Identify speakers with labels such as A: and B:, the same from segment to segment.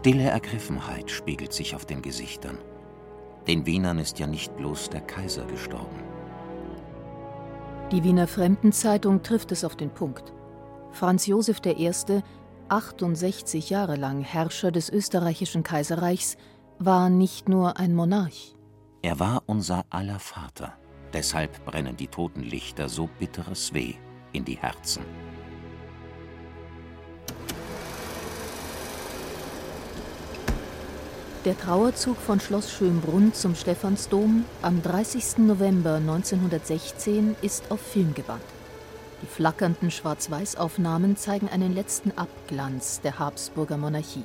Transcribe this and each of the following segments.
A: Stille Ergriffenheit spiegelt sich auf den Gesichtern. Den Wienern ist ja nicht bloß der Kaiser gestorben.
B: Die Wiener Fremdenzeitung trifft es auf den Punkt. Franz Josef I., 68 Jahre lang Herrscher des österreichischen Kaiserreichs, war nicht nur ein Monarch.
A: Er war unser aller Vater. Deshalb brennen die Totenlichter so bitteres Weh in die Herzen.
B: Der Trauerzug von Schloss Schönbrunn zum Stephansdom am 30. November 1916 ist auf Film gebannt. Die flackernden Schwarz-Weiß-Aufnahmen zeigen einen letzten Abglanz der Habsburger Monarchie.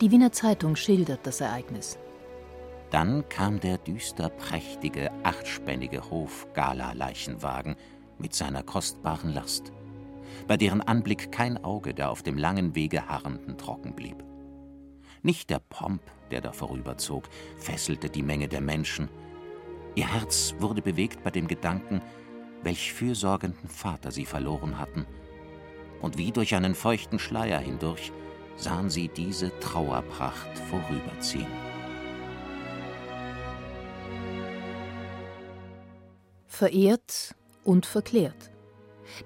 B: Die Wiener Zeitung schildert das Ereignis.
A: Dann kam der düster prächtige, achtspännige Hof-Gala-Leichenwagen mit seiner kostbaren Last, bei deren Anblick kein Auge der auf dem langen Wege Harrenden trocken blieb. Nicht der Pomp, der da vorüberzog, fesselte die Menge der Menschen. Ihr Herz wurde bewegt bei dem Gedanken, welch fürsorgenden Vater sie verloren hatten. Und wie durch einen feuchten Schleier hindurch sahen sie diese Trauerpracht vorüberziehen.
B: Verehrt und verklärt.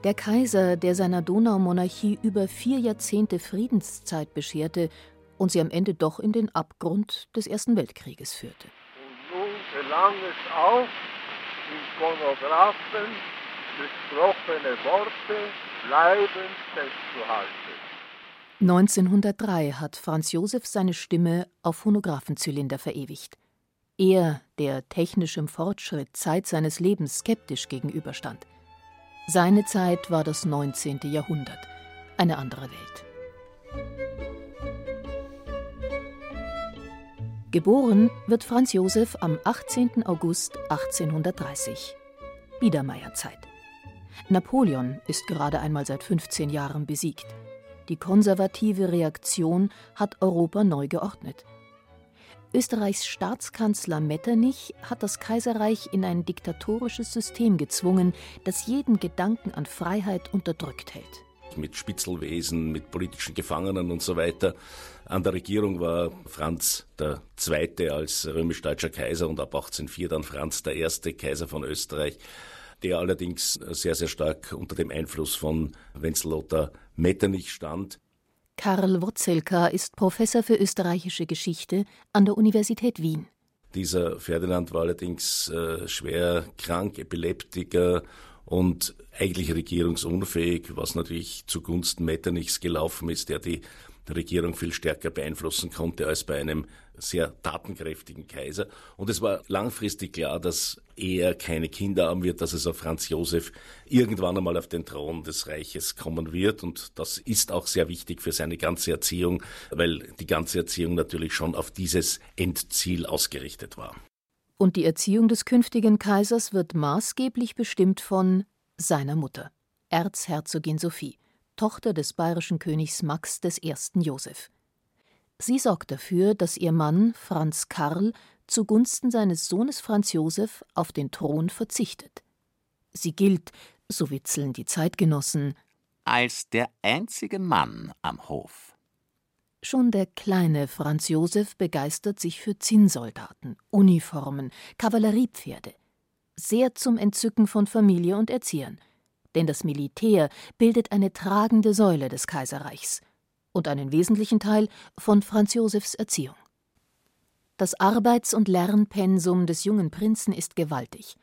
B: Der Kaiser, der seiner Donaumonarchie über vier Jahrzehnte Friedenszeit bescherte und sie am Ende doch in den Abgrund des Ersten Weltkrieges führte.
C: Und nun gelang es auch, im Phonographen gesprochene Worte bleibend festzuhalten.
B: 1903 hat Franz Josef seine Stimme auf Phonographenzylinder verewigt. Er, der technischem Fortschritt Zeit seines Lebens skeptisch gegenüberstand. Seine Zeit war das 19. Jahrhundert, eine andere Welt. Geboren wird Franz Josef am 18. August 1830. Biedermeierzeit. Napoleon ist gerade einmal seit 15 Jahren besiegt. Die konservative Reaktion hat Europa neu geordnet. Österreichs Staatskanzler Metternich hat das Kaiserreich in ein diktatorisches System gezwungen, das jeden Gedanken an Freiheit unterdrückt hält
D: mit Spitzelwesen, mit politischen Gefangenen und so weiter. An der Regierung war Franz der Zweite als römisch-deutscher Kaiser und ab 1804 dann Franz der Erste Kaiser von Österreich, der allerdings sehr, sehr stark unter dem Einfluss von Wenzel Lothar Metternich stand.
B: Karl Wotzelka ist Professor für österreichische Geschichte an der Universität Wien.
D: Dieser Ferdinand war allerdings äh, schwer krank, Epileptiker und eigentlich regierungsunfähig, was natürlich zugunsten Metternichs gelaufen ist, der die Regierung viel stärker beeinflussen konnte als bei einem sehr tatenkräftigen Kaiser. Und es war langfristig klar, dass er keine Kinder haben wird, dass es auf Franz Josef irgendwann einmal auf den Thron des Reiches kommen wird. Und das ist auch sehr wichtig für seine ganze Erziehung, weil die ganze Erziehung natürlich schon auf dieses Endziel ausgerichtet war.
B: Und die Erziehung des künftigen Kaisers wird maßgeblich bestimmt von seiner Mutter, Erzherzogin Sophie, Tochter des bayerischen Königs Max I. Joseph. Sie sorgt dafür, dass ihr Mann Franz Karl zugunsten seines Sohnes Franz Joseph auf den Thron verzichtet. Sie gilt, so witzeln die Zeitgenossen,
A: als der einzige Mann am Hof.
B: Schon der kleine Franz Josef begeistert sich für Zinnsoldaten, Uniformen, Kavalleriepferde. Sehr zum Entzücken von Familie und Erziehern. Denn das Militär bildet eine tragende Säule des Kaiserreichs und einen wesentlichen Teil von Franz Josefs Erziehung. Das Arbeits- und Lernpensum des jungen Prinzen ist gewaltig.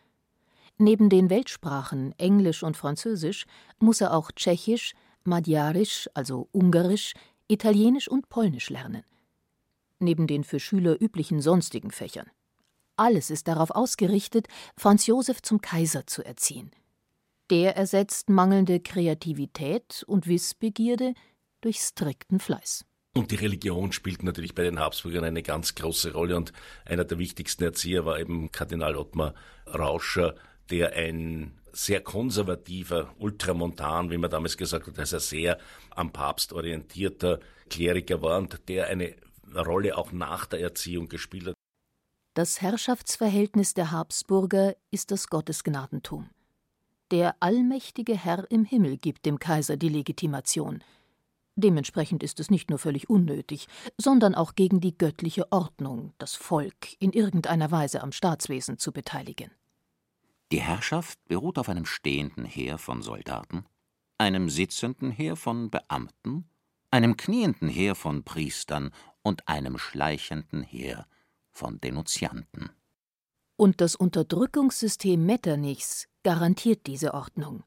B: Neben den Weltsprachen Englisch und Französisch muss er auch Tschechisch, Magyarisch, also Ungarisch, Italienisch und Polnisch lernen. Neben den für Schüler üblichen sonstigen Fächern. Alles ist darauf ausgerichtet, Franz Josef zum Kaiser zu erziehen. Der ersetzt mangelnde Kreativität und Wissbegierde durch strikten Fleiß.
D: Und die Religion spielt natürlich bei den Habsburgern eine ganz große Rolle und einer der wichtigsten Erzieher war eben Kardinal Ottmar Rauscher, der ein sehr konservativer, ultramontan, wie man damals gesagt hat, also sehr am Papst orientierter Kleriker war und der eine Rolle auch nach der Erziehung gespielt hat.
B: Das Herrschaftsverhältnis der Habsburger ist das Gottesgnadentum. Der allmächtige Herr im Himmel gibt dem Kaiser die Legitimation. Dementsprechend ist es nicht nur völlig unnötig, sondern auch gegen die göttliche Ordnung, das Volk in irgendeiner Weise am Staatswesen zu beteiligen.
A: Die Herrschaft beruht auf einem stehenden Heer von Soldaten, einem sitzenden Heer von Beamten, einem knienden Heer von Priestern und einem schleichenden Heer von Denunzianten.
B: Und das Unterdrückungssystem Metternichs garantiert diese Ordnung.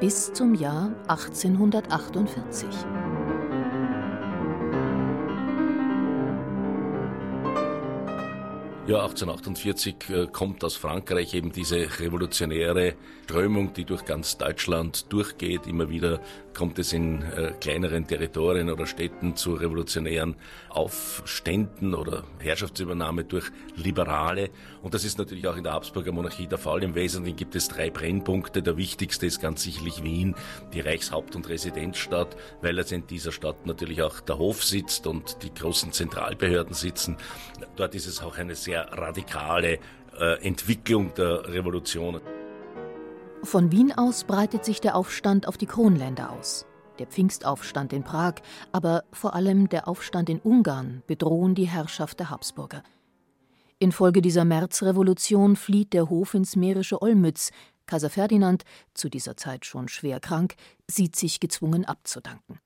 B: Bis zum Jahr 1848.
D: Ja, 1848 äh, kommt aus Frankreich eben diese revolutionäre Strömung, die durch ganz Deutschland durchgeht. Immer wieder kommt es in äh, kleineren Territorien oder Städten zu revolutionären Aufständen oder Herrschaftsübernahme durch Liberale. Und das ist natürlich auch in der Habsburger Monarchie der Fall. Im Wesentlichen gibt es drei Brennpunkte. Der wichtigste ist ganz sicherlich Wien, die Reichshaupt- und Residenzstadt, weil es in dieser Stadt natürlich auch der Hof sitzt und die großen Zentralbehörden sitzen. Dort ist es auch eine sehr radikale äh, Entwicklung der Revolution.
B: Von Wien aus breitet sich der Aufstand auf die Kronländer aus. Der Pfingstaufstand in Prag, aber vor allem der Aufstand in Ungarn bedrohen die Herrschaft der Habsburger. Infolge dieser Märzrevolution flieht der Hof ins mährische Olmütz. Kaiser Ferdinand, zu dieser Zeit schon schwer krank, sieht sich gezwungen abzudanken.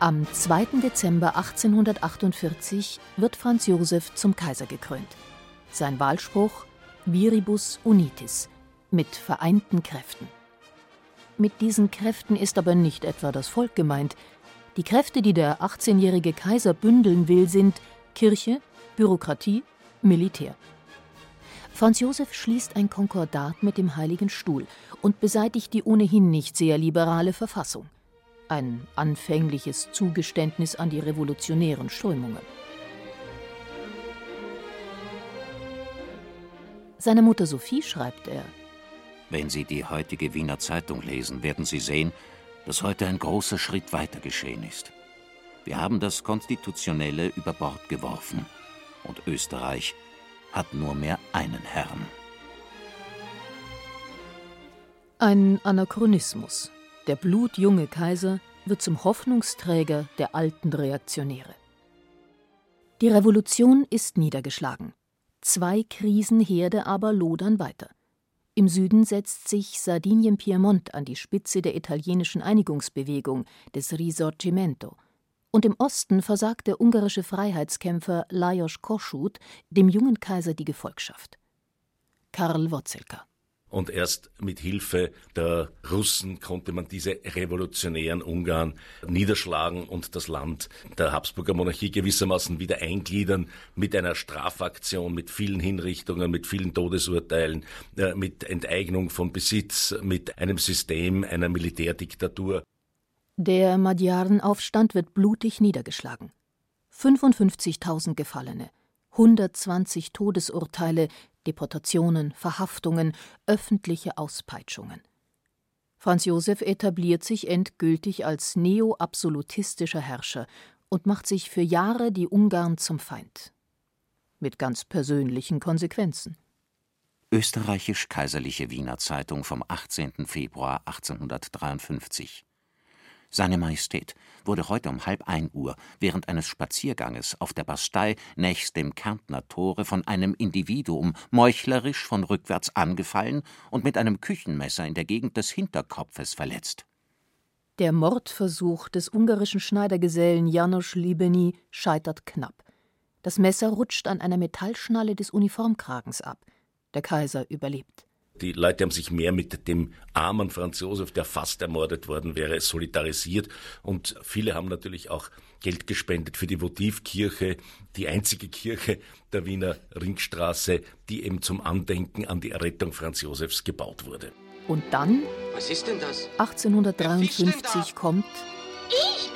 B: Am 2. Dezember 1848 wird Franz Josef zum Kaiser gekrönt. Sein Wahlspruch Viribus Unitis mit vereinten Kräften. Mit diesen Kräften ist aber nicht etwa das Volk gemeint. Die Kräfte, die der 18-jährige Kaiser bündeln will, sind Kirche, Bürokratie, Militär. Franz Josef schließt ein Konkordat mit dem Heiligen Stuhl und beseitigt die ohnehin nicht sehr liberale Verfassung ein anfängliches Zugeständnis an die revolutionären Strömungen. Seiner Mutter Sophie schreibt er
A: Wenn Sie die heutige Wiener Zeitung lesen, werden Sie sehen, dass heute ein großer Schritt weiter geschehen ist. Wir haben das Konstitutionelle über Bord geworfen und Österreich hat nur mehr einen Herrn.
B: Ein Anachronismus, der blutjunge Kaiser wird zum Hoffnungsträger der alten Reaktionäre. Die Revolution ist niedergeschlagen. Zwei Krisenherde aber lodern weiter. Im Süden setzt sich Sardinien-Piemont an die Spitze der italienischen Einigungsbewegung, des Risorgimento. Und im Osten versagt der ungarische Freiheitskämpfer Lajos Kossuth dem jungen Kaiser die Gefolgschaft. Karl Wotzelka
D: und erst mit Hilfe der Russen konnte man diese revolutionären Ungarn niederschlagen und das Land der Habsburger Monarchie gewissermaßen wieder eingliedern mit einer Strafaktion, mit vielen Hinrichtungen, mit vielen Todesurteilen, äh, mit Enteignung von Besitz, mit einem System einer Militärdiktatur.
B: Der Magyarenaufstand wird blutig niedergeschlagen. 55.000 Gefallene, 120 Todesurteile, Deportationen, Verhaftungen, öffentliche Auspeitschungen. Franz Josef etabliert sich endgültig als neo-absolutistischer Herrscher und macht sich für Jahre die Ungarn zum Feind. Mit ganz persönlichen Konsequenzen.
A: Österreichisch-Kaiserliche Wiener Zeitung vom 18. Februar 1853 seine Majestät wurde heute um halb ein Uhr während eines Spazierganges auf der Bastei nächst dem Kärntner Tore von einem Individuum meuchlerisch von rückwärts angefallen und mit einem Küchenmesser in der Gegend des Hinterkopfes verletzt.
B: Der Mordversuch des ungarischen Schneidergesellen Janos Libeny scheitert knapp. Das Messer rutscht an einer Metallschnalle des Uniformkragens ab. Der Kaiser überlebt.
D: Die Leute haben sich mehr mit dem armen Franz Josef, der fast ermordet worden wäre, solidarisiert. Und viele haben natürlich auch Geld gespendet für die Votivkirche, die einzige Kirche der Wiener Ringstraße, die eben zum Andenken an die Errettung Franz Josefs gebaut wurde.
B: Und dann,
E: Was ist denn das?
B: 1853, kommt
F: Ich?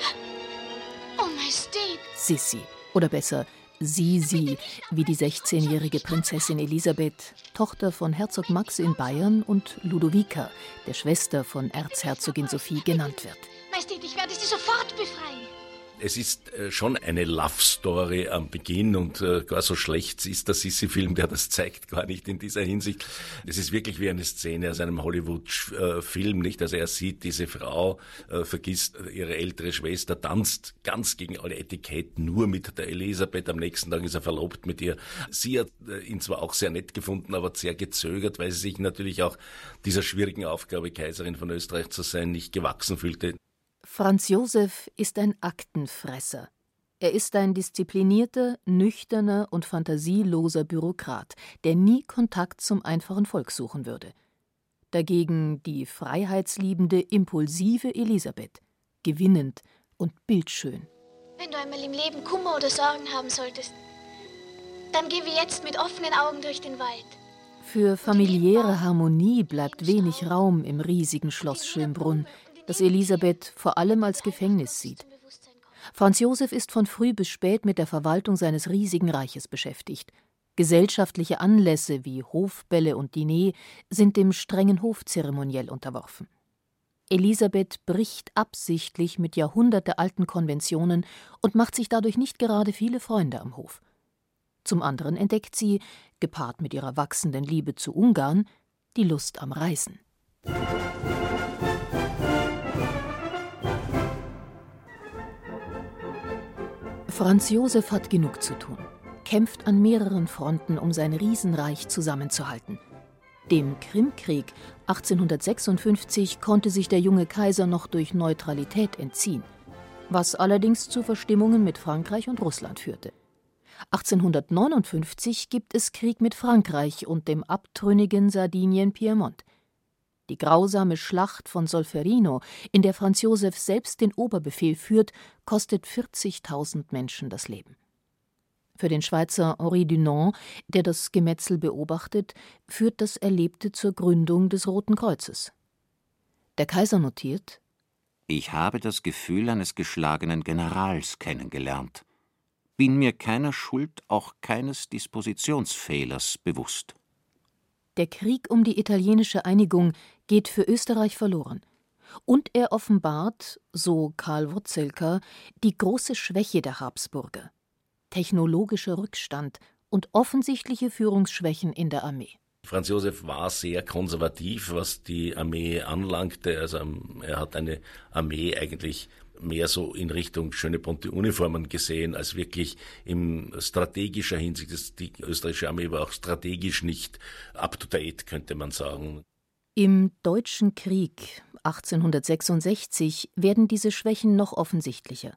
F: Oh, Majestät.
B: Sissi. Oder besser, Sisi, wie die 16-jährige Prinzessin Elisabeth, Tochter von Herzog Max in Bayern und Ludovica, der Schwester von Erzherzogin Sophie, genannt wird.
F: Majestät, ich werde Sie sofort befreien.
D: Es ist äh, schon eine Love-Story am Beginn und äh, gar so schlecht ist der Sissi-Film, der das zeigt, gar nicht in dieser Hinsicht. Es ist wirklich wie eine Szene aus einem Hollywood-Film, nicht? Also er sieht diese Frau, äh, vergisst ihre ältere Schwester, tanzt ganz gegen alle Etiketten, nur mit der Elisabeth. Am nächsten Tag ist er verlobt mit ihr. Sie hat ihn zwar auch sehr nett gefunden, aber sehr gezögert, weil sie sich natürlich auch dieser schwierigen Aufgabe, Kaiserin von Österreich zu sein, nicht gewachsen fühlte.
B: Franz Josef ist ein Aktenfresser. Er ist ein disziplinierter, nüchterner und fantasieloser Bürokrat, der nie Kontakt zum einfachen Volk suchen würde. Dagegen die freiheitsliebende, impulsive Elisabeth, gewinnend und bildschön.
F: Wenn du einmal im Leben Kummer oder Sorgen haben solltest, dann geh wie jetzt mit offenen Augen durch den Wald.
B: Für familiäre Harmonie bleibt wenig Raum im riesigen Schloss Schönbrunn, das Elisabeth vor allem als Gefängnis sieht. Franz Josef ist von früh bis spät mit der Verwaltung seines riesigen Reiches beschäftigt. Gesellschaftliche Anlässe wie Hofbälle und Diner sind dem strengen Hofzeremoniell unterworfen. Elisabeth bricht absichtlich mit jahrhundertealten Konventionen und macht sich dadurch nicht gerade viele Freunde am Hof. Zum anderen entdeckt sie, gepaart mit ihrer wachsenden Liebe zu Ungarn, die Lust am Reisen. Franz Josef hat genug zu tun, kämpft an mehreren Fronten, um sein Riesenreich zusammenzuhalten. Dem Krimkrieg 1856 konnte sich der junge Kaiser noch durch Neutralität entziehen, was allerdings zu Verstimmungen mit Frankreich und Russland führte. 1859 gibt es Krieg mit Frankreich und dem abtrünnigen Sardinien-Piemont. Die grausame Schlacht von Solferino, in der Franz Josef selbst den Oberbefehl führt, kostet 40.000 Menschen das Leben. Für den Schweizer Henri Dunant, der das Gemetzel beobachtet, führt das Erlebte zur Gründung des Roten Kreuzes. Der Kaiser notiert:
A: Ich habe das Gefühl eines geschlagenen Generals kennengelernt, bin mir keiner Schuld, auch keines Dispositionsfehlers bewusst.
B: Der Krieg um die italienische Einigung geht für Österreich verloren. Und er offenbart, so Karl Wurzelka, die große Schwäche der Habsburger: technologischer Rückstand und offensichtliche Führungsschwächen in der Armee.
D: Franz Josef war sehr konservativ, was die Armee anlangte. Also er hat eine Armee eigentlich mehr so in Richtung schöne bunte Uniformen gesehen, als wirklich in strategischer Hinsicht. Die österreichische Armee war auch strategisch nicht up to date, könnte man sagen.
B: Im Deutschen Krieg 1866 werden diese Schwächen noch offensichtlicher.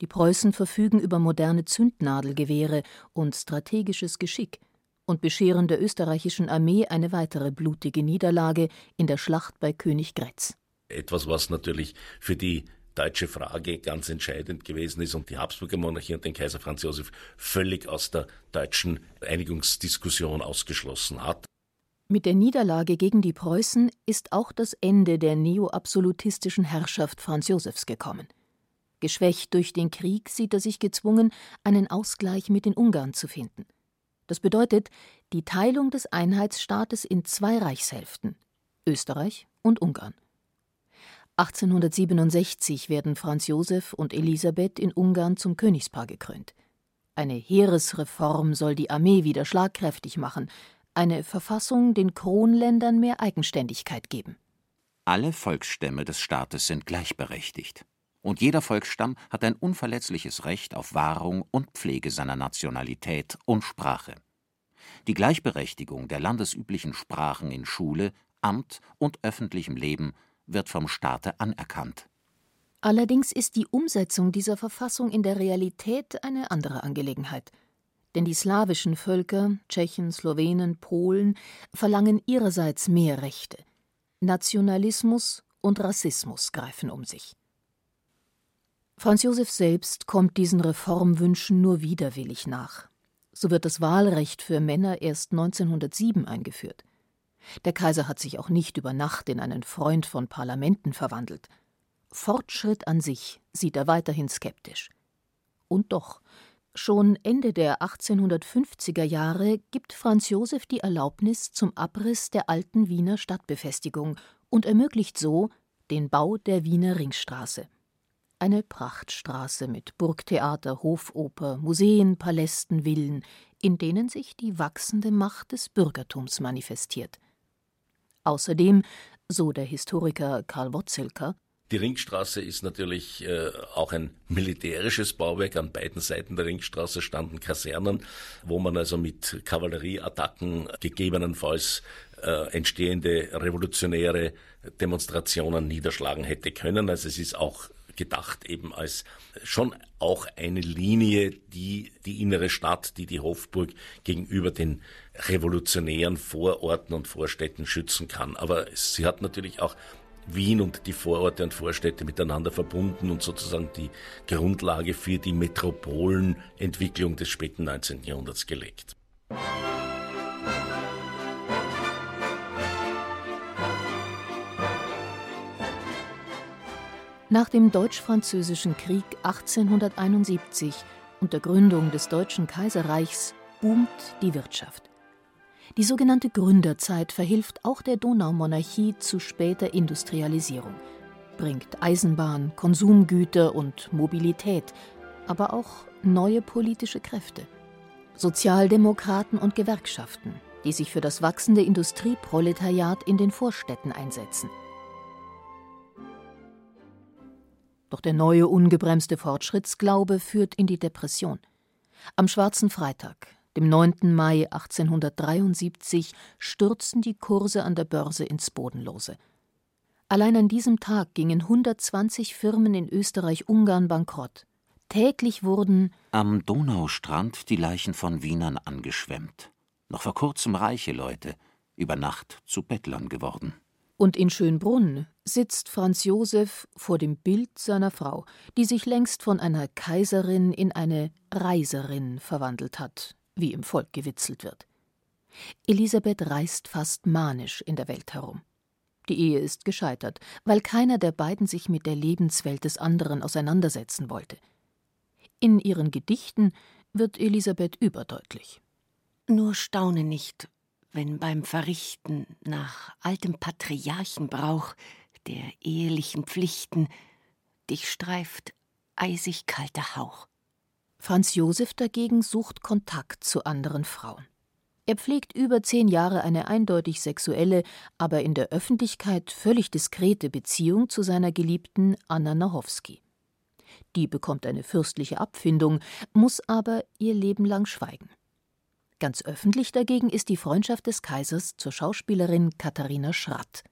B: Die Preußen verfügen über moderne Zündnadelgewehre und strategisches Geschick und bescheren der österreichischen Armee eine weitere blutige Niederlage in der Schlacht bei Königgrätz.
D: Etwas, was natürlich für die deutsche Frage ganz entscheidend gewesen ist und die Habsburger Monarchie und den Kaiser Franz Josef völlig aus der deutschen Einigungsdiskussion ausgeschlossen hat.
B: Mit der Niederlage gegen die Preußen ist auch das Ende der neoabsolutistischen Herrschaft Franz Josefs gekommen. Geschwächt durch den Krieg sieht er sich gezwungen, einen Ausgleich mit den Ungarn zu finden. Das bedeutet die Teilung des Einheitsstaates in zwei Reichshälften Österreich und Ungarn. 1867 werden Franz Josef und Elisabeth in Ungarn zum Königspaar gekrönt. Eine Heeresreform soll die Armee wieder schlagkräftig machen, eine Verfassung den Kronländern mehr Eigenständigkeit geben.
A: Alle Volksstämme des Staates sind gleichberechtigt. Und jeder Volksstamm hat ein unverletzliches Recht auf Wahrung und Pflege seiner Nationalität und Sprache. Die Gleichberechtigung der landesüblichen Sprachen in Schule, Amt und öffentlichem Leben wird vom Staate anerkannt.
B: Allerdings ist die Umsetzung dieser Verfassung in der Realität eine andere Angelegenheit. Denn die slawischen Völker, Tschechen, Slowenen, Polen, verlangen ihrerseits mehr Rechte. Nationalismus und Rassismus greifen um sich. Franz Josef selbst kommt diesen Reformwünschen nur widerwillig nach. So wird das Wahlrecht für Männer erst 1907 eingeführt. Der Kaiser hat sich auch nicht über Nacht in einen Freund von Parlamenten verwandelt. Fortschritt an sich sieht er weiterhin skeptisch. Und doch, schon Ende der 1850er Jahre gibt Franz Josef die Erlaubnis zum Abriss der alten Wiener Stadtbefestigung und ermöglicht so den Bau der Wiener Ringstraße. Eine Prachtstraße mit Burgtheater, Hofoper, Museen, Palästen, Villen, in denen sich die wachsende Macht des Bürgertums manifestiert. Außerdem, so der Historiker Karl Wotzelker,
D: die Ringstraße ist natürlich äh, auch ein militärisches Bauwerk. An beiden Seiten der Ringstraße standen Kasernen, wo man also mit Kavallerieattacken gegebenenfalls äh, entstehende revolutionäre Demonstrationen niederschlagen hätte können. Also es ist auch gedacht eben als schon auch eine Linie, die die innere Stadt, die die Hofburg gegenüber den revolutionären Vororten und Vorstädten schützen kann. Aber sie hat natürlich auch Wien und die Vororte und Vorstädte miteinander verbunden und sozusagen die Grundlage für die Metropolenentwicklung des späten 19. Jahrhunderts gelegt.
B: Nach dem Deutsch-Französischen Krieg 1871 und der Gründung des Deutschen Kaiserreichs boomt die Wirtschaft. Die sogenannte Gründerzeit verhilft auch der Donaumonarchie zu später Industrialisierung, bringt Eisenbahn, Konsumgüter und Mobilität, aber auch neue politische Kräfte. Sozialdemokraten und Gewerkschaften, die sich für das wachsende Industrieproletariat in den Vorstädten einsetzen. Doch der neue ungebremste Fortschrittsglaube führt in die Depression. Am Schwarzen Freitag, dem 9. Mai 1873 stürzten die Kurse an der Börse ins Bodenlose. Allein an diesem Tag gingen 120 Firmen in Österreich-Ungarn bankrott. Täglich wurden
A: am Donaustrand die Leichen von Wienern angeschwemmt. Noch vor kurzem reiche Leute, über Nacht zu Bettlern geworden.
B: Und in Schönbrunn sitzt Franz Josef vor dem Bild seiner Frau, die sich längst von einer Kaiserin in eine Reiserin verwandelt hat, wie im Volk gewitzelt wird. Elisabeth reist fast manisch in der Welt herum. Die Ehe ist gescheitert, weil keiner der beiden sich mit der Lebenswelt des anderen auseinandersetzen wollte. In ihren Gedichten wird Elisabeth überdeutlich.
E: Nur staune nicht, wenn beim Verrichten nach altem Patriarchenbrauch der ehelichen Pflichten dich streift eisig kalter Hauch.
B: Franz Josef dagegen sucht Kontakt zu anderen Frauen. Er pflegt über zehn Jahre eine eindeutig sexuelle, aber in der Öffentlichkeit völlig diskrete Beziehung zu seiner Geliebten Anna Nachowski. Die bekommt eine fürstliche Abfindung, muss aber ihr Leben lang schweigen. Ganz öffentlich dagegen ist die Freundschaft des Kaisers zur Schauspielerin Katharina Schratt.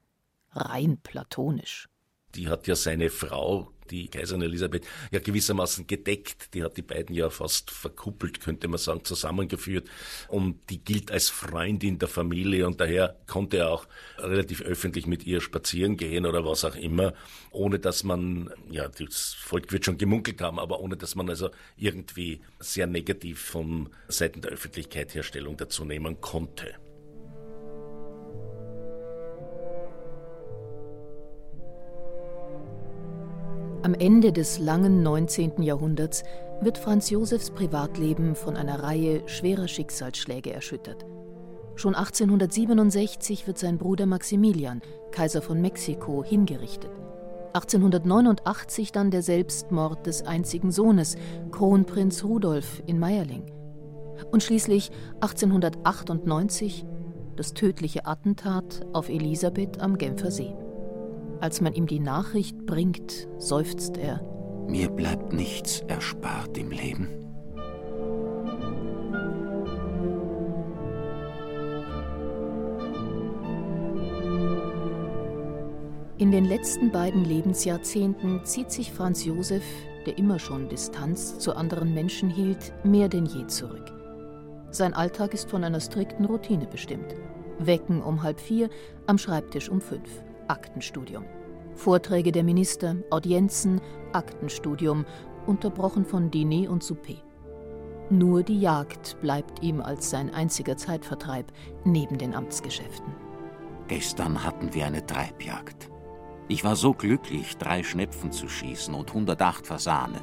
B: Rein platonisch.
D: Die hat ja seine Frau die Kaiserin Elisabeth ja gewissermaßen gedeckt. Die hat die beiden ja fast verkuppelt, könnte man sagen, zusammengeführt. Und die gilt als Freundin der Familie und daher konnte er auch relativ öffentlich mit ihr spazieren gehen oder was auch immer, ohne dass man, ja, das Volk wird schon gemunkelt haben, aber ohne dass man also irgendwie sehr negativ von Seiten der Öffentlichkeit Herstellung dazu nehmen konnte.
B: Am Ende des langen 19. Jahrhunderts wird Franz Josefs Privatleben von einer Reihe schwerer Schicksalsschläge erschüttert. Schon 1867 wird sein Bruder Maximilian, Kaiser von Mexiko, hingerichtet. 1889 dann der Selbstmord des einzigen Sohnes, Kronprinz Rudolf in Meierling. Und schließlich 1898 das tödliche Attentat auf Elisabeth am Genfer See. Als man ihm die Nachricht bringt, seufzt er.
A: Mir bleibt nichts erspart im Leben.
B: In den letzten beiden Lebensjahrzehnten zieht sich Franz Josef, der immer schon Distanz zu anderen Menschen hielt, mehr denn je zurück. Sein Alltag ist von einer strikten Routine bestimmt. Wecken um halb vier, am Schreibtisch um fünf. Aktenstudium. Vorträge der Minister, Audienzen, Aktenstudium, unterbrochen von Diner und Souper. Nur die Jagd bleibt ihm als sein einziger Zeitvertreib neben den Amtsgeschäften.
A: Gestern hatten wir eine Treibjagd. Ich war so glücklich, drei Schnepfen zu schießen und 108 Fasane.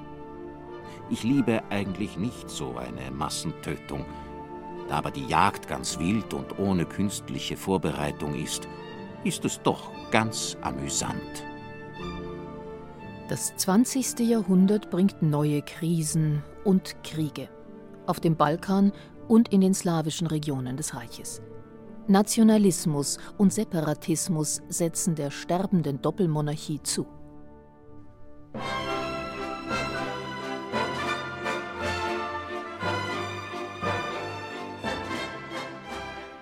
A: Ich liebe eigentlich nicht so eine Massentötung. Da aber die Jagd ganz wild und ohne künstliche Vorbereitung ist, ist es doch ganz amüsant.
B: Das 20. Jahrhundert bringt neue Krisen und Kriege. Auf dem Balkan und in den slawischen Regionen des Reiches. Nationalismus und Separatismus setzen der sterbenden Doppelmonarchie zu.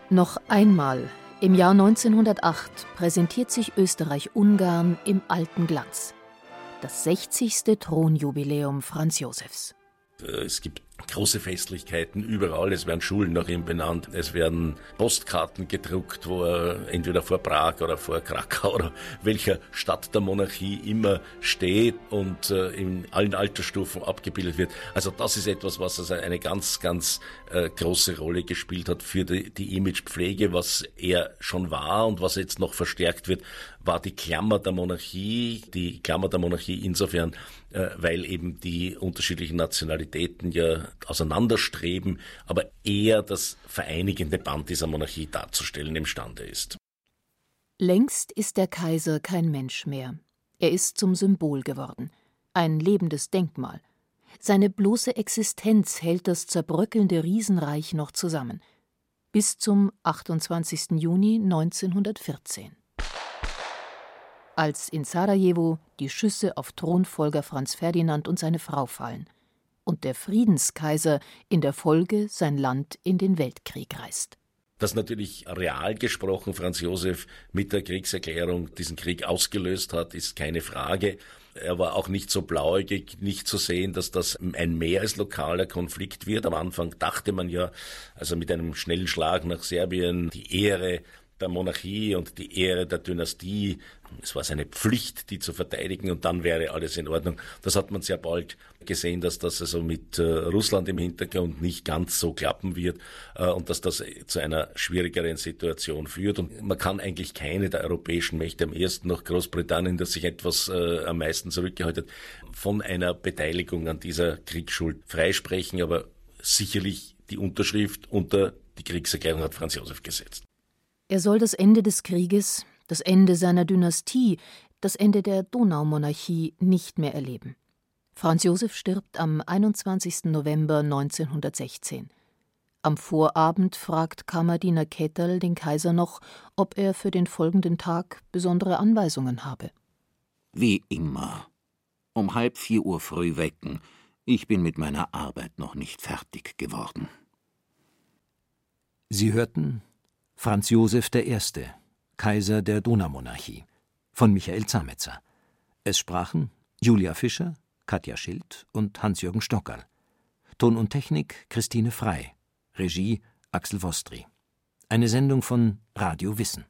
B: Noch einmal im Jahr 1908 präsentiert sich Österreich-Ungarn im alten Glanz. Das 60. Thronjubiläum Franz Josefs.
D: Es gibt große Festlichkeiten überall. Es werden Schulen nach ihm benannt. Es werden Postkarten gedruckt, wo er entweder vor Prag oder vor Krakau oder welcher Stadt der Monarchie immer steht und äh, in allen Altersstufen abgebildet wird. Also das ist etwas, was also eine ganz, ganz äh, große Rolle gespielt hat für die, die Imagepflege, was er schon war und was jetzt noch verstärkt wird, war die Klammer der Monarchie, die Klammer der Monarchie insofern, äh, weil eben die unterschiedlichen Nationalitäten ja auseinanderstreben, aber eher das vereinigende Band dieser Monarchie darzustellen imstande ist.
B: Längst ist der Kaiser kein Mensch mehr. Er ist zum Symbol geworden, ein lebendes Denkmal. Seine bloße Existenz hält das zerbröckelnde Riesenreich noch zusammen. Bis zum 28. Juni 1914. Als in Sarajevo die Schüsse auf Thronfolger Franz Ferdinand und seine Frau fallen und der Friedenskaiser in der Folge sein Land in den Weltkrieg reißt.
D: Dass natürlich real gesprochen Franz Josef mit der Kriegserklärung diesen Krieg ausgelöst hat, ist keine Frage. Er war auch nicht so blauäugig, nicht zu sehen, dass das ein mehr als lokaler Konflikt wird. Am Anfang dachte man ja, also mit einem schnellen Schlag nach Serbien, die Ehre der Monarchie und die Ehre der Dynastie. Es war seine Pflicht, die zu verteidigen und dann wäre alles in Ordnung. Das hat man sehr bald gesehen, dass das also mit äh, Russland im Hintergrund nicht ganz so klappen wird äh, und dass das zu einer schwierigeren Situation führt. Und man kann eigentlich keine der europäischen Mächte, am ersten noch Großbritannien, das sich etwas äh, am meisten zurückgehalten hat, von einer Beteiligung an dieser Kriegsschuld freisprechen, aber sicherlich die Unterschrift unter die Kriegserklärung hat Franz Josef gesetzt.
B: Er soll das Ende des Krieges, das Ende seiner Dynastie, das Ende der Donaumonarchie nicht mehr erleben. Franz Josef stirbt am 21. November 1916. Am Vorabend fragt Kammerdiener Ketterl den Kaiser noch, ob er für den folgenden Tag besondere Anweisungen habe.
A: Wie immer. Um halb vier Uhr früh wecken. Ich bin mit meiner Arbeit noch nicht fertig geworden.
G: Sie hörten Franz Josef I., Kaiser der Donaumonarchie von Michael Zametzer. Es sprachen Julia Fischer, Katja Schild und Hans-Jürgen Stockerl. Ton und Technik Christine Frei. Regie Axel Vostri. Eine Sendung von Radio Wissen.